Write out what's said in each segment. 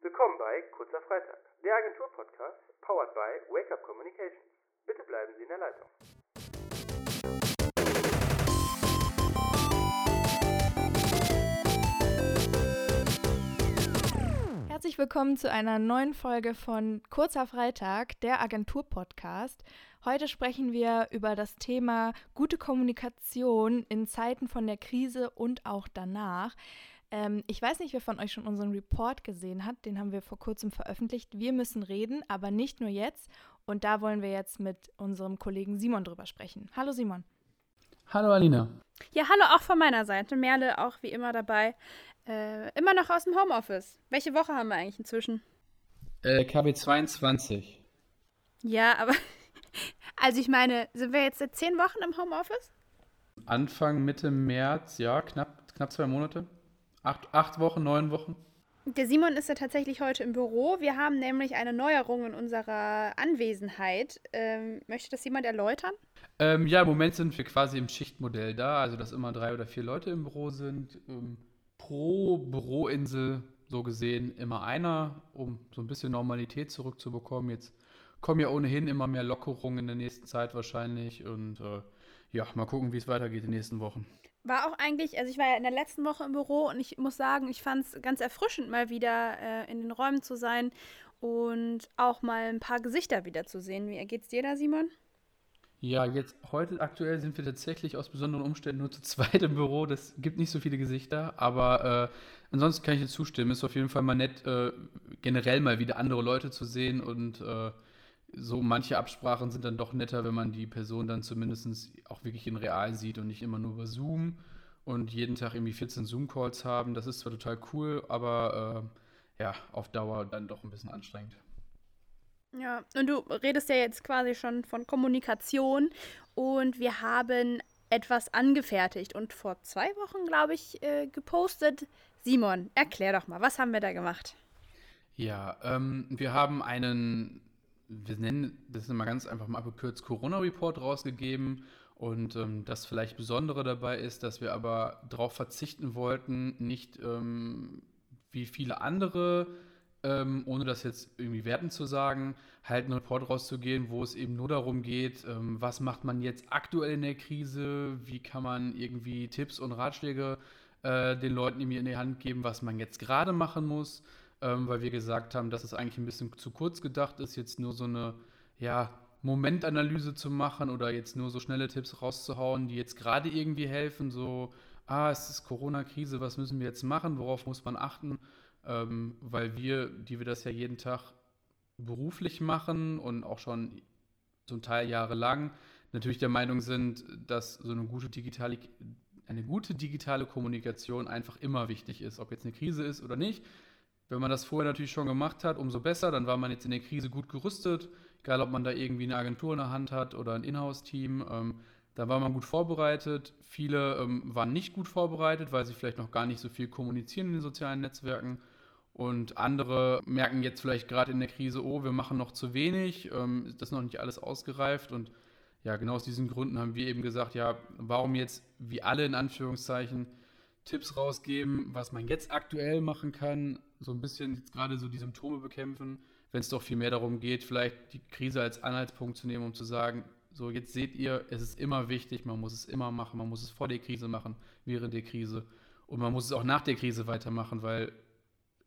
Willkommen bei Kurzer Freitag, der Agentur-Podcast, powered by Wake Up Communications. Bitte bleiben Sie in der Leitung. Herzlich willkommen zu einer neuen Folge von Kurzer Freitag, der Agentur-Podcast. Heute sprechen wir über das Thema gute Kommunikation in Zeiten von der Krise und auch danach. Ähm, ich weiß nicht, wer von euch schon unseren Report gesehen hat. Den haben wir vor kurzem veröffentlicht. Wir müssen reden, aber nicht nur jetzt. Und da wollen wir jetzt mit unserem Kollegen Simon drüber sprechen. Hallo Simon. Hallo Alina. Ja, hallo auch von meiner Seite. Merle auch wie immer dabei. Äh, immer noch aus dem Homeoffice. Welche Woche haben wir eigentlich inzwischen? Äh, KW 22. Ja, aber also ich meine, sind wir jetzt seit zehn Wochen im Homeoffice? Anfang, Mitte März, ja, knapp, knapp zwei Monate. Acht, acht Wochen, neun Wochen. Der Simon ist ja tatsächlich heute im Büro. Wir haben nämlich eine Neuerung in unserer Anwesenheit. Ähm, möchte das jemand erläutern? Ähm, ja, im Moment sind wir quasi im Schichtmodell da, also dass immer drei oder vier Leute im Büro sind. Ähm, pro Büroinsel so gesehen immer einer, um so ein bisschen Normalität zurückzubekommen. Jetzt kommen ja ohnehin immer mehr Lockerungen in der nächsten Zeit wahrscheinlich und äh, ja, mal gucken, wie es weitergeht in den nächsten Wochen. War auch eigentlich, also ich war ja in der letzten Woche im Büro und ich muss sagen, ich fand es ganz erfrischend, mal wieder äh, in den Räumen zu sein und auch mal ein paar Gesichter wieder zu sehen. Wie geht's dir da, Simon? Ja, jetzt heute aktuell sind wir tatsächlich aus besonderen Umständen nur zu zweit im Büro. Das gibt nicht so viele Gesichter, aber äh, ansonsten kann ich dir zustimmen. Ist auf jeden Fall mal nett, äh, generell mal wieder andere Leute zu sehen und äh, so manche Absprachen sind dann doch netter, wenn man die Person dann zumindest auch wirklich in real sieht und nicht immer nur über Zoom und jeden Tag irgendwie 14 Zoom-Calls haben. Das ist zwar total cool, aber äh, ja, auf Dauer dann doch ein bisschen anstrengend. Ja, und du redest ja jetzt quasi schon von Kommunikation und wir haben etwas angefertigt und vor zwei Wochen, glaube ich, äh, gepostet. Simon, erklär doch mal, was haben wir da gemacht? Ja, ähm, wir haben einen wir nennen das immer ganz einfach mal abgekürzt Corona-Report rausgegeben. Und ähm, das vielleicht Besondere dabei ist, dass wir aber darauf verzichten wollten, nicht ähm, wie viele andere, ähm, ohne das jetzt irgendwie werten zu sagen, halt einen Report rauszugehen, wo es eben nur darum geht, ähm, was macht man jetzt aktuell in der Krise, wie kann man irgendwie Tipps und Ratschläge äh, den Leuten in die Hand geben, was man jetzt gerade machen muss? Ähm, weil wir gesagt haben, dass es eigentlich ein bisschen zu kurz gedacht ist, jetzt nur so eine ja, Momentanalyse zu machen oder jetzt nur so schnelle Tipps rauszuhauen, die jetzt gerade irgendwie helfen, so, ah, es ist Corona-Krise, was müssen wir jetzt machen, worauf muss man achten, ähm, weil wir, die wir das ja jeden Tag beruflich machen und auch schon zum Teil jahrelang, natürlich der Meinung sind, dass so eine gute digitale eine gute digitale Kommunikation einfach immer wichtig ist, ob jetzt eine Krise ist oder nicht. Wenn man das vorher natürlich schon gemacht hat, umso besser. Dann war man jetzt in der Krise gut gerüstet. Egal, ob man da irgendwie eine Agentur in der Hand hat oder ein Inhouse-Team. Ähm, da war man gut vorbereitet. Viele ähm, waren nicht gut vorbereitet, weil sie vielleicht noch gar nicht so viel kommunizieren in den sozialen Netzwerken. Und andere merken jetzt vielleicht gerade in der Krise, oh, wir machen noch zu wenig, ähm, das ist noch nicht alles ausgereift. Und ja, genau aus diesen Gründen haben wir eben gesagt, ja, warum jetzt, wie alle in Anführungszeichen, Tipps rausgeben, was man jetzt aktuell machen kann, so ein bisschen jetzt gerade so die Symptome bekämpfen, wenn es doch viel mehr darum geht, vielleicht die Krise als Anhaltspunkt zu nehmen, um zu sagen, so jetzt seht ihr, es ist immer wichtig, man muss es immer machen, man muss es vor der Krise machen, während der Krise und man muss es auch nach der Krise weitermachen, weil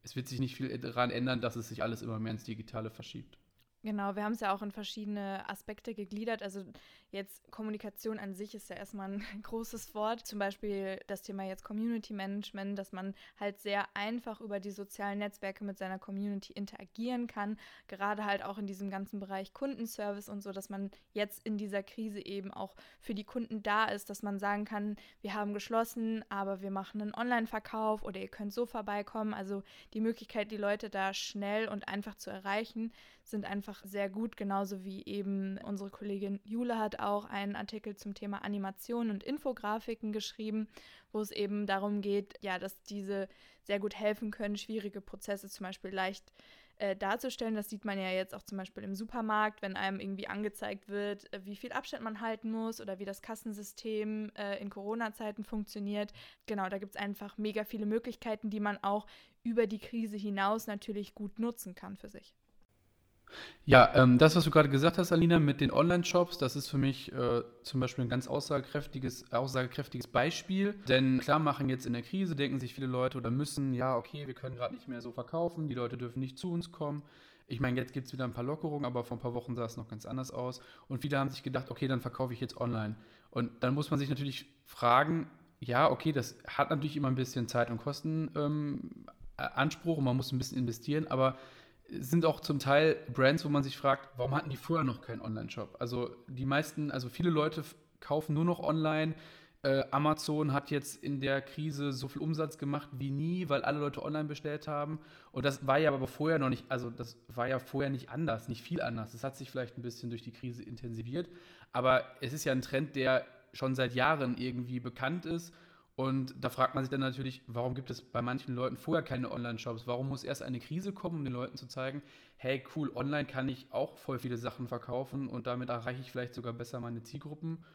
es wird sich nicht viel daran ändern, dass es sich alles immer mehr ins Digitale verschiebt. Genau, wir haben es ja auch in verschiedene Aspekte gegliedert. Also jetzt Kommunikation an sich ist ja erstmal ein großes Wort. Zum Beispiel das Thema jetzt Community Management, dass man halt sehr einfach über die sozialen Netzwerke mit seiner Community interagieren kann. Gerade halt auch in diesem ganzen Bereich Kundenservice und so, dass man jetzt in dieser Krise eben auch für die Kunden da ist, dass man sagen kann, wir haben geschlossen, aber wir machen einen Online-Verkauf oder ihr könnt so vorbeikommen. Also die Möglichkeit, die Leute da schnell und einfach zu erreichen, sind einfach sehr gut, genauso wie eben unsere Kollegin Jule hat auch einen Artikel zum Thema Animation und Infografiken geschrieben, wo es eben darum geht, ja, dass diese sehr gut helfen können, schwierige Prozesse zum Beispiel leicht äh, darzustellen. Das sieht man ja jetzt auch zum Beispiel im Supermarkt, wenn einem irgendwie angezeigt wird, äh, wie viel Abstand man halten muss oder wie das Kassensystem äh, in Corona-Zeiten funktioniert. Genau, da gibt es einfach mega viele Möglichkeiten, die man auch über die Krise hinaus natürlich gut nutzen kann für sich. Ja, ähm, das, was du gerade gesagt hast, Alina, mit den Online-Shops, das ist für mich äh, zum Beispiel ein ganz aussagekräftiges, aussagekräftiges Beispiel. Denn klar machen jetzt in der Krise, denken sich viele Leute oder müssen, ja, okay, wir können gerade nicht mehr so verkaufen, die Leute dürfen nicht zu uns kommen. Ich meine, jetzt gibt es wieder ein paar Lockerungen, aber vor ein paar Wochen sah es noch ganz anders aus. Und viele haben sich gedacht, okay, dann verkaufe ich jetzt online. Und dann muss man sich natürlich fragen, ja, okay, das hat natürlich immer ein bisschen Zeit- und Kostenanspruch ähm, und man muss ein bisschen investieren, aber sind auch zum Teil Brands, wo man sich fragt, warum hatten die vorher noch keinen Online-Shop? Also die meisten, also viele Leute kaufen nur noch online. Äh, Amazon hat jetzt in der Krise so viel Umsatz gemacht wie nie, weil alle Leute online bestellt haben. Und das war ja aber vorher noch nicht, also das war ja vorher nicht anders, nicht viel anders. Das hat sich vielleicht ein bisschen durch die Krise intensiviert. Aber es ist ja ein Trend, der schon seit Jahren irgendwie bekannt ist und da fragt man sich dann natürlich, warum gibt es bei manchen Leuten vorher keine Online-Shops? Warum muss erst eine Krise kommen, um den Leuten zu zeigen, hey cool, online kann ich auch voll viele Sachen verkaufen und damit erreiche ich vielleicht sogar besser meine Zielgruppen.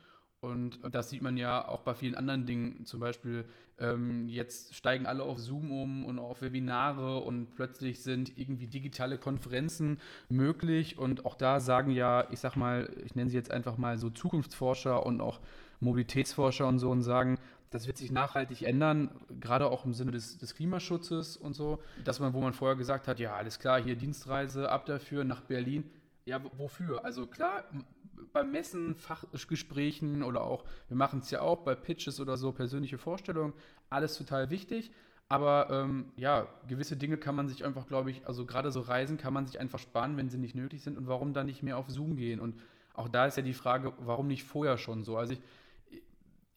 Und das sieht man ja auch bei vielen anderen Dingen. Zum Beispiel, ähm, jetzt steigen alle auf Zoom um und auf Webinare und plötzlich sind irgendwie digitale Konferenzen möglich. Und auch da sagen ja, ich sag mal, ich nenne sie jetzt einfach mal so Zukunftsforscher und auch Mobilitätsforscher und so und sagen, das wird sich nachhaltig ändern, gerade auch im Sinne des, des, Klimaschutzes und so. Dass man, wo man vorher gesagt hat, ja, alles klar, hier Dienstreise, ab dafür nach Berlin. Ja, wofür? Also klar, bei Messen, Fachgesprächen oder auch, wir machen es ja auch bei Pitches oder so, persönliche Vorstellungen, alles total wichtig. Aber ähm, ja, gewisse Dinge kann man sich einfach, glaube ich, also gerade so Reisen kann man sich einfach sparen, wenn sie nicht nötig sind. Und warum dann nicht mehr auf Zoom gehen? Und auch da ist ja die Frage, warum nicht vorher schon so? Also ich,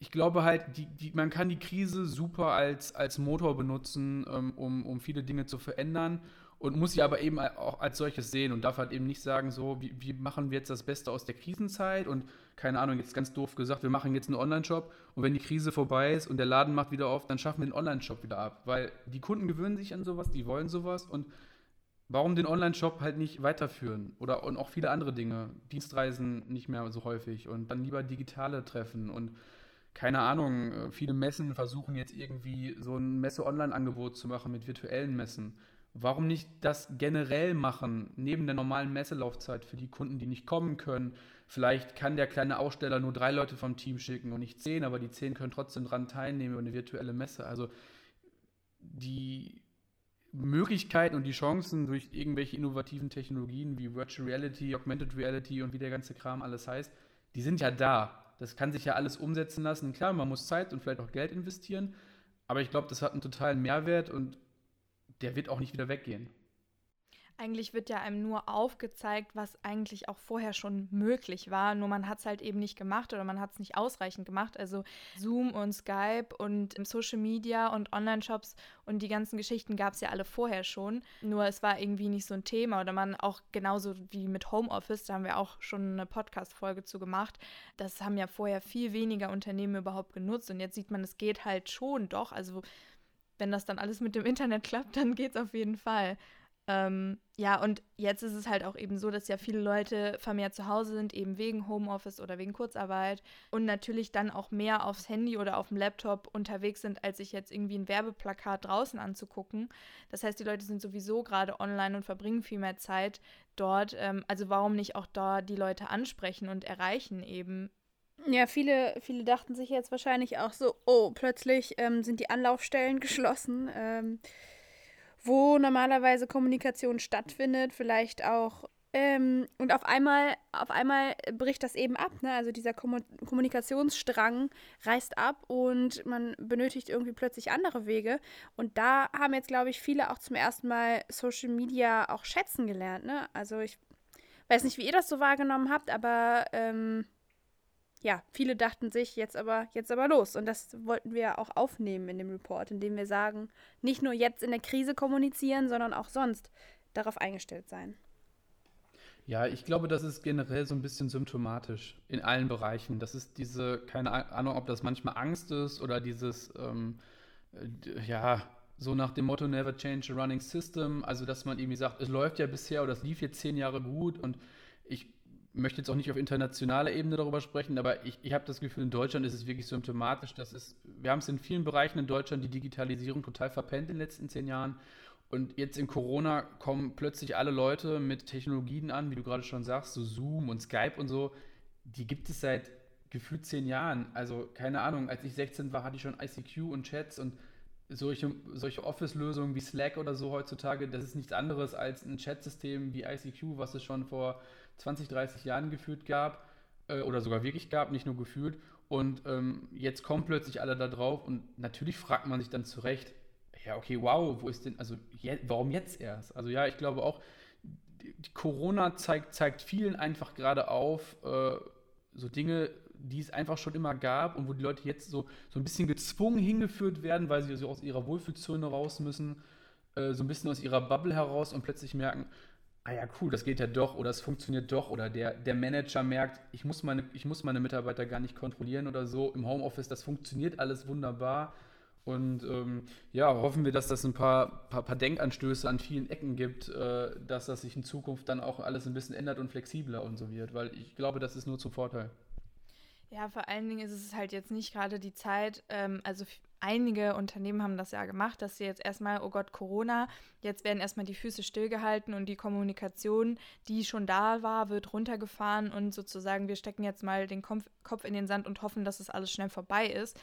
ich glaube halt, die, die, man kann die Krise super als, als Motor benutzen, ähm, um, um viele Dinge zu verändern und muss sie aber eben auch als solches sehen und darf halt eben nicht sagen, so, wie, wie machen wir jetzt das Beste aus der Krisenzeit und keine Ahnung, jetzt ganz doof gesagt, wir machen jetzt einen Online-Shop und wenn die Krise vorbei ist und der Laden macht wieder auf, dann schaffen wir den Online-Shop wieder ab, weil die Kunden gewöhnen sich an sowas, die wollen sowas und warum den Online-Shop halt nicht weiterführen oder und auch viele andere Dinge, Dienstreisen nicht mehr so häufig und dann lieber digitale Treffen und keine Ahnung, äh, viele Messen versuchen jetzt irgendwie so ein Messe-Online-Angebot zu machen mit virtuellen Messen. Warum nicht das generell machen, neben der normalen Messelaufzeit für die Kunden, die nicht kommen können? Vielleicht kann der kleine Aussteller nur drei Leute vom Team schicken und nicht zehn, aber die zehn können trotzdem dran teilnehmen über eine virtuelle Messe. Also die Möglichkeiten und die Chancen durch irgendwelche innovativen Technologien wie Virtual Reality, Augmented Reality und wie der ganze Kram alles heißt, die sind ja da. Das kann sich ja alles umsetzen lassen. Klar, man muss Zeit und vielleicht auch Geld investieren, aber ich glaube, das hat einen totalen Mehrwert und der wird auch nicht wieder weggehen. Eigentlich wird ja einem nur aufgezeigt, was eigentlich auch vorher schon möglich war, nur man hat es halt eben nicht gemacht oder man hat es nicht ausreichend gemacht. Also Zoom und Skype und Social Media und Online-Shops und die ganzen Geschichten gab es ja alle vorher schon. Nur es war irgendwie nicht so ein Thema oder man auch genauso wie mit Homeoffice, da haben wir auch schon eine Podcast-Folge zu gemacht. Das haben ja vorher viel weniger Unternehmen überhaupt genutzt und jetzt sieht man, es geht halt schon doch. Also wenn das dann alles mit dem Internet klappt, dann geht es auf jeden Fall. Ähm, ja, und jetzt ist es halt auch eben so, dass ja viele Leute vermehrt zu Hause sind, eben wegen Homeoffice oder wegen Kurzarbeit und natürlich dann auch mehr aufs Handy oder auf dem Laptop unterwegs sind, als sich jetzt irgendwie ein Werbeplakat draußen anzugucken. Das heißt, die Leute sind sowieso gerade online und verbringen viel mehr Zeit dort. Ähm, also warum nicht auch da die Leute ansprechen und erreichen eben ja, viele, viele dachten sich jetzt wahrscheinlich auch so, oh, plötzlich ähm, sind die Anlaufstellen geschlossen. Ähm, wo normalerweise Kommunikation stattfindet, vielleicht auch. Ähm, und auf einmal, auf einmal bricht das eben ab. Ne? Also dieser Kom Kommunikationsstrang reißt ab und man benötigt irgendwie plötzlich andere Wege. Und da haben jetzt, glaube ich, viele auch zum ersten Mal Social Media auch schätzen gelernt. Ne? Also ich weiß nicht, wie ihr das so wahrgenommen habt, aber ähm, ja, viele dachten sich jetzt aber, jetzt aber los. Und das wollten wir auch aufnehmen in dem Report, indem wir sagen, nicht nur jetzt in der Krise kommunizieren, sondern auch sonst darauf eingestellt sein. Ja, ich glaube, das ist generell so ein bisschen symptomatisch in allen Bereichen. Das ist diese, keine Ahnung, ob das manchmal Angst ist oder dieses, ähm, ja, so nach dem Motto Never Change a Running System, also dass man irgendwie sagt, es läuft ja bisher oder es lief jetzt zehn Jahre gut und ich möchte jetzt auch nicht auf internationaler Ebene darüber sprechen, aber ich, ich habe das Gefühl, in Deutschland ist es wirklich symptomatisch, dass es, wir haben es in vielen Bereichen in Deutschland die Digitalisierung total verpennt in den letzten zehn Jahren. Und jetzt in Corona kommen plötzlich alle Leute mit Technologien an, wie du gerade schon sagst, so Zoom und Skype und so. Die gibt es seit gefühlt zehn Jahren. Also keine Ahnung, als ich 16 war, hatte ich schon ICQ und Chats und solche, solche Office-Lösungen wie Slack oder so heutzutage, das ist nichts anderes als ein Chatsystem wie ICQ, was es schon vor 20, 30 Jahren gefühlt gab äh, oder sogar wirklich gab, nicht nur gefühlt. Und ähm, jetzt kommen plötzlich alle da drauf und natürlich fragt man sich dann zu Recht, ja, okay, wow, wo ist denn, also je, warum jetzt erst? Also ja, ich glaube auch, Corona zeigt, zeigt vielen einfach gerade auf, äh, so Dinge, die es einfach schon immer gab und wo die Leute jetzt so, so ein bisschen gezwungen hingeführt werden, weil sie so aus ihrer Wohlfühlzone raus müssen, äh, so ein bisschen aus ihrer Bubble heraus und plötzlich merken, ah ja, cool, das geht ja doch oder es funktioniert doch oder der, der Manager merkt, ich muss, meine, ich muss meine Mitarbeiter gar nicht kontrollieren oder so im Homeoffice, das funktioniert alles wunderbar. Und ähm, ja, hoffen wir, dass das ein paar, paar, paar, Denkanstöße an vielen Ecken gibt, äh, dass das sich in Zukunft dann auch alles ein bisschen ändert und flexibler und so wird, weil ich glaube, das ist nur zum Vorteil. Ja, vor allen Dingen ist es halt jetzt nicht gerade die Zeit, ähm, also einige Unternehmen haben das ja gemacht, dass sie jetzt erstmal, oh Gott, Corona, jetzt werden erstmal die Füße stillgehalten und die Kommunikation, die schon da war, wird runtergefahren und sozusagen wir stecken jetzt mal den Kopf in den Sand und hoffen, dass es alles schnell vorbei ist.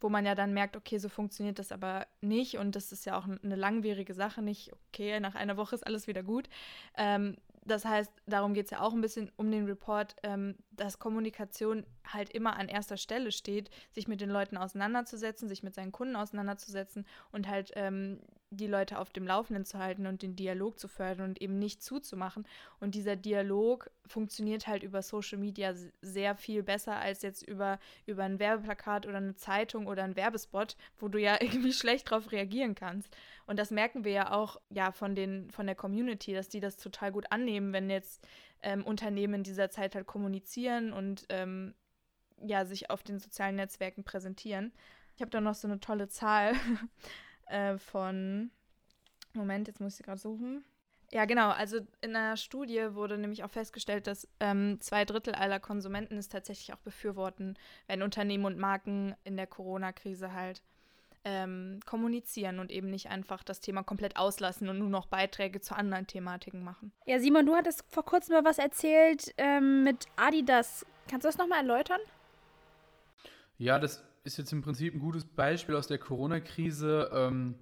Wo man ja dann merkt, okay, so funktioniert das aber nicht und das ist ja auch eine langwierige Sache, nicht, okay, nach einer Woche ist alles wieder gut. Ähm, das heißt, darum geht es ja auch ein bisschen um den Report, ähm, dass Kommunikation halt immer an erster Stelle steht, sich mit den Leuten auseinanderzusetzen, sich mit seinen Kunden auseinanderzusetzen und halt ähm, die Leute auf dem Laufenden zu halten und den Dialog zu fördern und eben nicht zuzumachen. Und dieser Dialog funktioniert halt über Social Media sehr viel besser als jetzt über, über ein Werbeplakat oder eine Zeitung oder ein Werbespot, wo du ja irgendwie schlecht drauf reagieren kannst. Und das merken wir ja auch ja von, den, von der Community, dass die das total gut annehmen, wenn jetzt ähm, Unternehmen in dieser Zeit halt kommunizieren und ähm, ja, sich auf den sozialen Netzwerken präsentieren. Ich habe da noch so eine tolle Zahl äh, von. Moment, jetzt muss ich sie gerade suchen. Ja, genau. Also in einer Studie wurde nämlich auch festgestellt, dass ähm, zwei Drittel aller Konsumenten es tatsächlich auch befürworten, wenn Unternehmen und Marken in der Corona-Krise halt ähm, kommunizieren und eben nicht einfach das Thema komplett auslassen und nur noch Beiträge zu anderen Thematiken machen. Ja, Simon, du hattest vor kurzem mal was erzählt ähm, mit Adidas. Kannst du das nochmal erläutern? Ja, das ist jetzt im Prinzip ein gutes Beispiel aus der Corona-Krise. Ähm,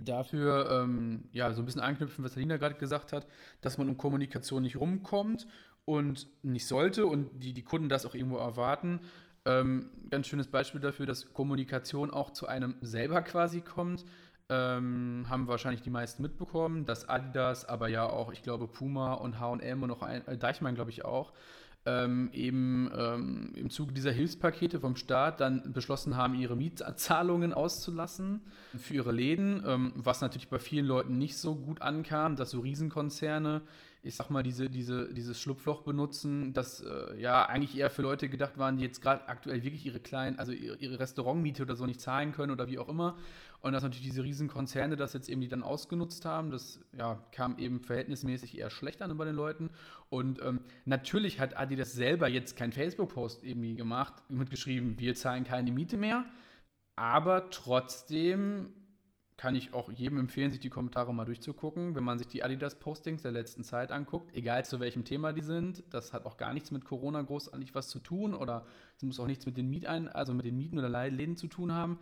dafür ähm, ja so ein bisschen anknüpfen, was Alina gerade gesagt hat, dass man um Kommunikation nicht rumkommt und nicht sollte und die, die Kunden das auch irgendwo erwarten. Ähm, ganz schönes Beispiel dafür, dass Kommunikation auch zu einem selber quasi kommt. Ähm, haben wahrscheinlich die meisten mitbekommen, dass Adidas, aber ja auch, ich glaube, Puma und HM und auch ein, äh, Deichmann, glaube ich, auch, ähm, eben ähm, im Zuge dieser Hilfspakete vom Staat dann beschlossen haben, ihre Mietzahlungen auszulassen für ihre Läden, ähm, was natürlich bei vielen Leuten nicht so gut ankam, dass so Riesenkonzerne ich sag mal, diese, diese, dieses Schlupfloch benutzen, das äh, ja eigentlich eher für Leute gedacht waren, die jetzt gerade aktuell wirklich ihre kleinen, also ihre, ihre Restaurantmiete oder so nicht zahlen können oder wie auch immer. Und dass natürlich diese Riesenkonzerne das jetzt eben die dann ausgenutzt haben, das ja, kam eben verhältnismäßig eher schlecht an bei den Leuten. Und ähm, natürlich hat Adidas selber jetzt keinen Facebook-Post irgendwie gemacht, mitgeschrieben, wir zahlen keine Miete mehr. Aber trotzdem kann ich auch jedem empfehlen, sich die Kommentare mal durchzugucken, wenn man sich die Adidas-Postings der letzten Zeit anguckt, egal zu welchem Thema die sind. Das hat auch gar nichts mit Corona großartig was zu tun oder es muss auch nichts mit den Mietein, also mit den Mieten oder Läden zu tun haben.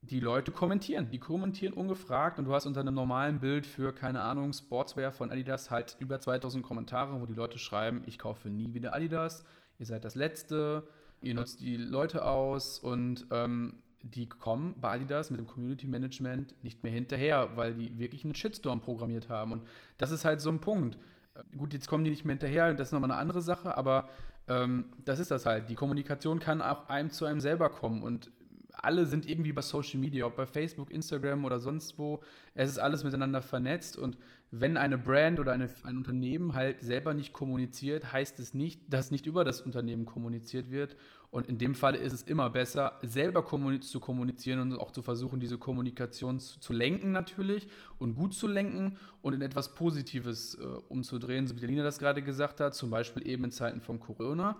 Die Leute kommentieren, die kommentieren ungefragt und du hast unter einem normalen Bild für, keine Ahnung, Sportswear von Adidas halt über 2000 Kommentare, wo die Leute schreiben, ich kaufe nie wieder Adidas, ihr seid das Letzte, ihr nutzt die Leute aus und ähm, die kommen bei Adidas mit dem Community Management nicht mehr hinterher, weil die wirklich einen Shitstorm programmiert haben. Und das ist halt so ein Punkt. Äh, gut, jetzt kommen die nicht mehr hinterher, das ist nochmal eine andere Sache, aber ähm, das ist das halt. Die Kommunikation kann auch einem zu einem selber kommen und alle sind irgendwie bei Social Media, ob bei Facebook, Instagram oder sonst wo. Es ist alles miteinander vernetzt und wenn eine Brand oder eine, ein Unternehmen halt selber nicht kommuniziert, heißt es nicht, dass nicht über das Unternehmen kommuniziert wird. Und in dem Fall ist es immer besser, selber kommuniz zu kommunizieren und auch zu versuchen, diese Kommunikation zu, zu, lenken natürlich und gut zu lenken und in etwas Positives äh, umzudrehen, so wie Lina das gerade gesagt hat, zum Beispiel eben in Zeiten von Corona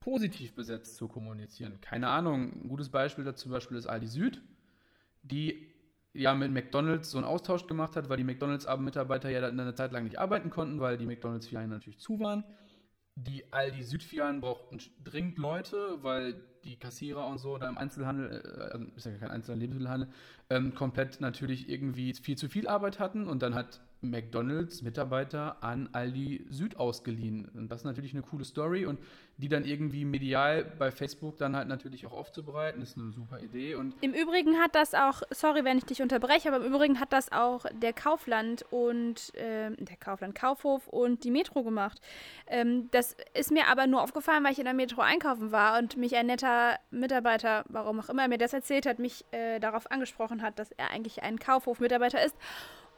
positiv besetzt zu kommunizieren. Keine Ahnung, ein gutes Beispiel dazu zum Beispiel ist Aldi Süd, die ja mit McDonalds so einen Austausch gemacht hat, weil die McDonalds-Mitarbeiter ja dann eine Zeit lang nicht arbeiten konnten, weil die McDonalds-Filialen natürlich zu waren. Die Aldi Südfilialen brauchten dringend Leute, weil die Kassierer und so da im Einzelhandel, äh, also ist ja kein einzelner Lebensmittelhandel, ähm, komplett natürlich irgendwie viel zu viel Arbeit hatten und dann hat McDonalds Mitarbeiter an Aldi Süd ausgeliehen. Und das ist natürlich eine coole Story und die dann irgendwie medial bei Facebook dann halt natürlich auch aufzubereiten, ist eine super Idee. Und Im Übrigen hat das auch, sorry, wenn ich dich unterbreche, aber im Übrigen hat das auch der Kaufland und äh, der Kaufland Kaufhof und die Metro gemacht. Ähm, das ist mir aber nur aufgefallen, weil ich in der Metro einkaufen war und mich ein netter Mitarbeiter, warum auch immer er mir das erzählt hat, mich äh, darauf angesprochen hat, dass er eigentlich ein Kaufhof-Mitarbeiter ist.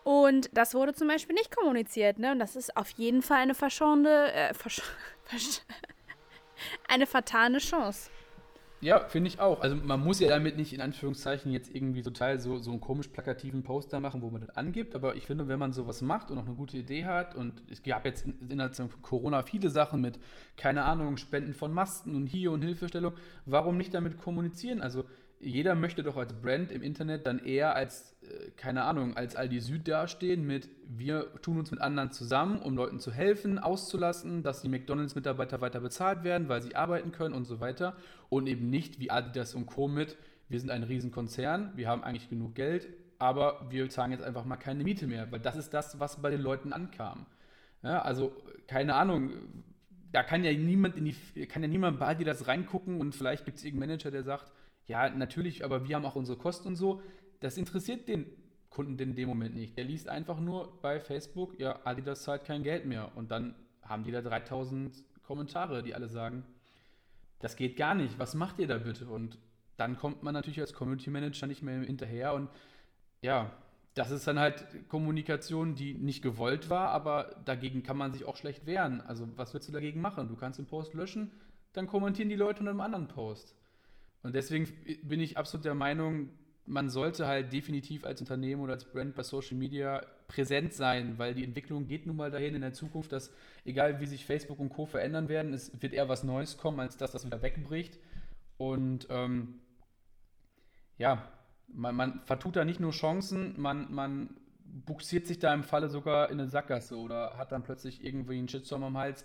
Und das wurde zum Beispiel nicht kommuniziert, ne? Und das ist auf jeden Fall eine verschonende, äh, versch eine vertane Chance. Ja, finde ich auch. Also man muss ja damit nicht in Anführungszeichen jetzt irgendwie total so, so einen komisch plakativen Poster machen, wo man das angibt. Aber ich finde, wenn man sowas macht und auch eine gute Idee hat, und es gab jetzt innerhalb von Corona viele Sachen mit, keine Ahnung, Spenden von Masten und hier und Hilfestellung, warum nicht damit kommunizieren? Also jeder möchte doch als Brand im Internet dann eher als, äh, keine Ahnung, als Aldi Süd dastehen mit, wir tun uns mit anderen zusammen, um Leuten zu helfen, auszulassen, dass die McDonalds-Mitarbeiter weiter bezahlt werden, weil sie arbeiten können und so weiter. Und eben nicht wie Adidas und Co. mit, wir sind ein Riesenkonzern, wir haben eigentlich genug Geld, aber wir zahlen jetzt einfach mal keine Miete mehr, weil das ist das, was bei den Leuten ankam. Ja, also, keine Ahnung, da kann ja niemand in die, kann ja niemand bei Adidas reingucken und vielleicht gibt es irgendeinen Manager, der sagt, ja, natürlich, aber wir haben auch unsere Kosten und so. Das interessiert den Kunden in dem Moment nicht. Der liest einfach nur bei Facebook, ja, Adidas zahlt kein Geld mehr. Und dann haben die da 3000 Kommentare, die alle sagen, das geht gar nicht, was macht ihr da bitte? Und dann kommt man natürlich als Community Manager nicht mehr hinterher und ja, das ist dann halt Kommunikation, die nicht gewollt war, aber dagegen kann man sich auch schlecht wehren. Also was willst du dagegen machen? Du kannst den Post löschen, dann kommentieren die Leute unter einem anderen Post. Und deswegen bin ich absolut der Meinung, man sollte halt definitiv als Unternehmen oder als Brand bei Social Media präsent sein, weil die Entwicklung geht nun mal dahin in der Zukunft, dass egal wie sich Facebook und Co. verändern werden, es wird eher was Neues kommen, als dass das wieder wegbricht. Und ähm, ja, man, man, vertut da nicht nur Chancen, man, man buxiert sich da im Falle sogar in eine Sackgasse oder hat dann plötzlich irgendwie einen Shitstorm am Hals,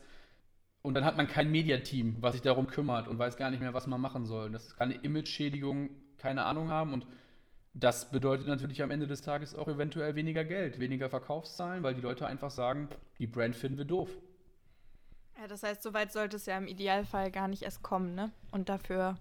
und dann hat man kein Mediateam, was sich darum kümmert und weiß gar nicht mehr, was man machen soll. Das kann eine Image-Schädigung, keine Ahnung haben. Und das bedeutet natürlich am Ende des Tages auch eventuell weniger Geld, weniger Verkaufszahlen, weil die Leute einfach sagen, die Brand finden wir doof. Ja, das heißt, soweit sollte es ja im Idealfall gar nicht erst kommen, ne? Und dafür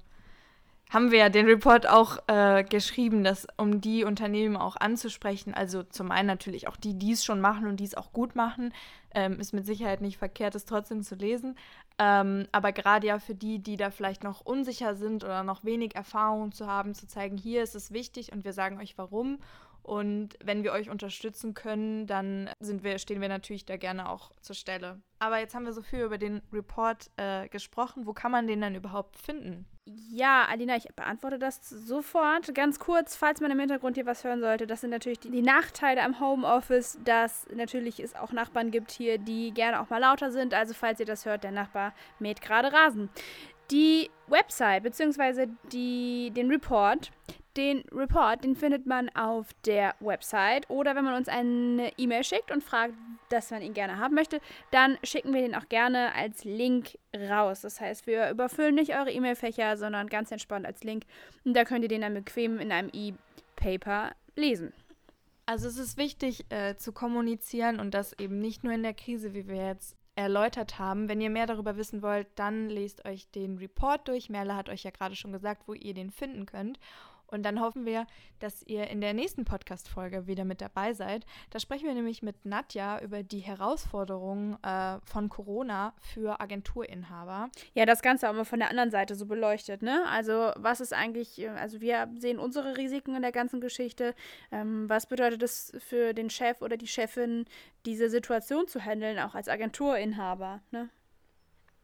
haben wir ja den Report auch äh, geschrieben, dass um die Unternehmen auch anzusprechen, also zum einen natürlich auch die, die es schon machen und die es auch gut machen, ähm, ist mit Sicherheit nicht verkehrt, es trotzdem zu lesen. Ähm, aber gerade ja für die, die da vielleicht noch unsicher sind oder noch wenig Erfahrung zu haben, zu zeigen, hier ist es wichtig und wir sagen euch warum. Und wenn wir euch unterstützen können, dann sind wir, stehen wir natürlich da gerne auch zur Stelle. Aber jetzt haben wir so viel über den Report äh, gesprochen. Wo kann man den denn überhaupt finden? Ja, Alina, ich beantworte das sofort. Ganz kurz, falls man im Hintergrund hier was hören sollte, das sind natürlich die, die, Nachteile am Homeoffice, dass natürlich es auch Nachbarn gibt hier, die gerne auch mal lauter sind. Also falls ihr das hört, der Nachbar mäht gerade Rasen. Die Website bzw. den Report, den Report, den findet man auf der Website oder wenn man uns eine E-Mail schickt und fragt, dass man ihn gerne haben möchte, dann schicken wir den auch gerne als Link raus. Das heißt, wir überfüllen nicht eure E-Mail-Fächer, sondern ganz entspannt als Link und da könnt ihr den dann bequem in einem E-Paper lesen. Also es ist wichtig äh, zu kommunizieren und das eben nicht nur in der Krise, wie wir jetzt erläutert haben. Wenn ihr mehr darüber wissen wollt, dann lest euch den Report durch. Merle hat euch ja gerade schon gesagt, wo ihr den finden könnt. Und dann hoffen wir, dass ihr in der nächsten Podcast-Folge wieder mit dabei seid. Da sprechen wir nämlich mit Nadja über die Herausforderungen äh, von Corona für Agenturinhaber. Ja, das Ganze auch mal von der anderen Seite so beleuchtet, ne? Also, was ist eigentlich, äh, also wir sehen unsere Risiken in der ganzen Geschichte. Ähm, was bedeutet es für den Chef oder die Chefin, diese Situation zu handeln, auch als Agenturinhaber, ne?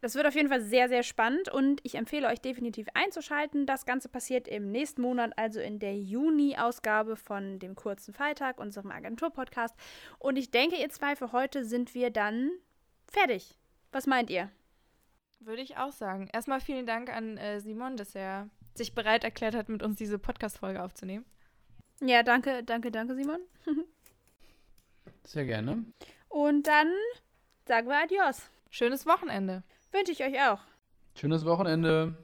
Das wird auf jeden Fall sehr, sehr spannend und ich empfehle euch definitiv einzuschalten. Das Ganze passiert im nächsten Monat, also in der Juni-Ausgabe von dem kurzen Freitag, unserem Agentur-Podcast. Und ich denke, ihr zwei, für heute sind wir dann fertig. Was meint ihr? Würde ich auch sagen. Erstmal vielen Dank an äh, Simon, dass er sich bereit erklärt hat, mit uns diese Podcast-Folge aufzunehmen. Ja, danke, danke, danke, Simon. Sehr gerne. Und dann sagen wir Adios. Schönes Wochenende. Wünsche ich euch auch. Schönes Wochenende.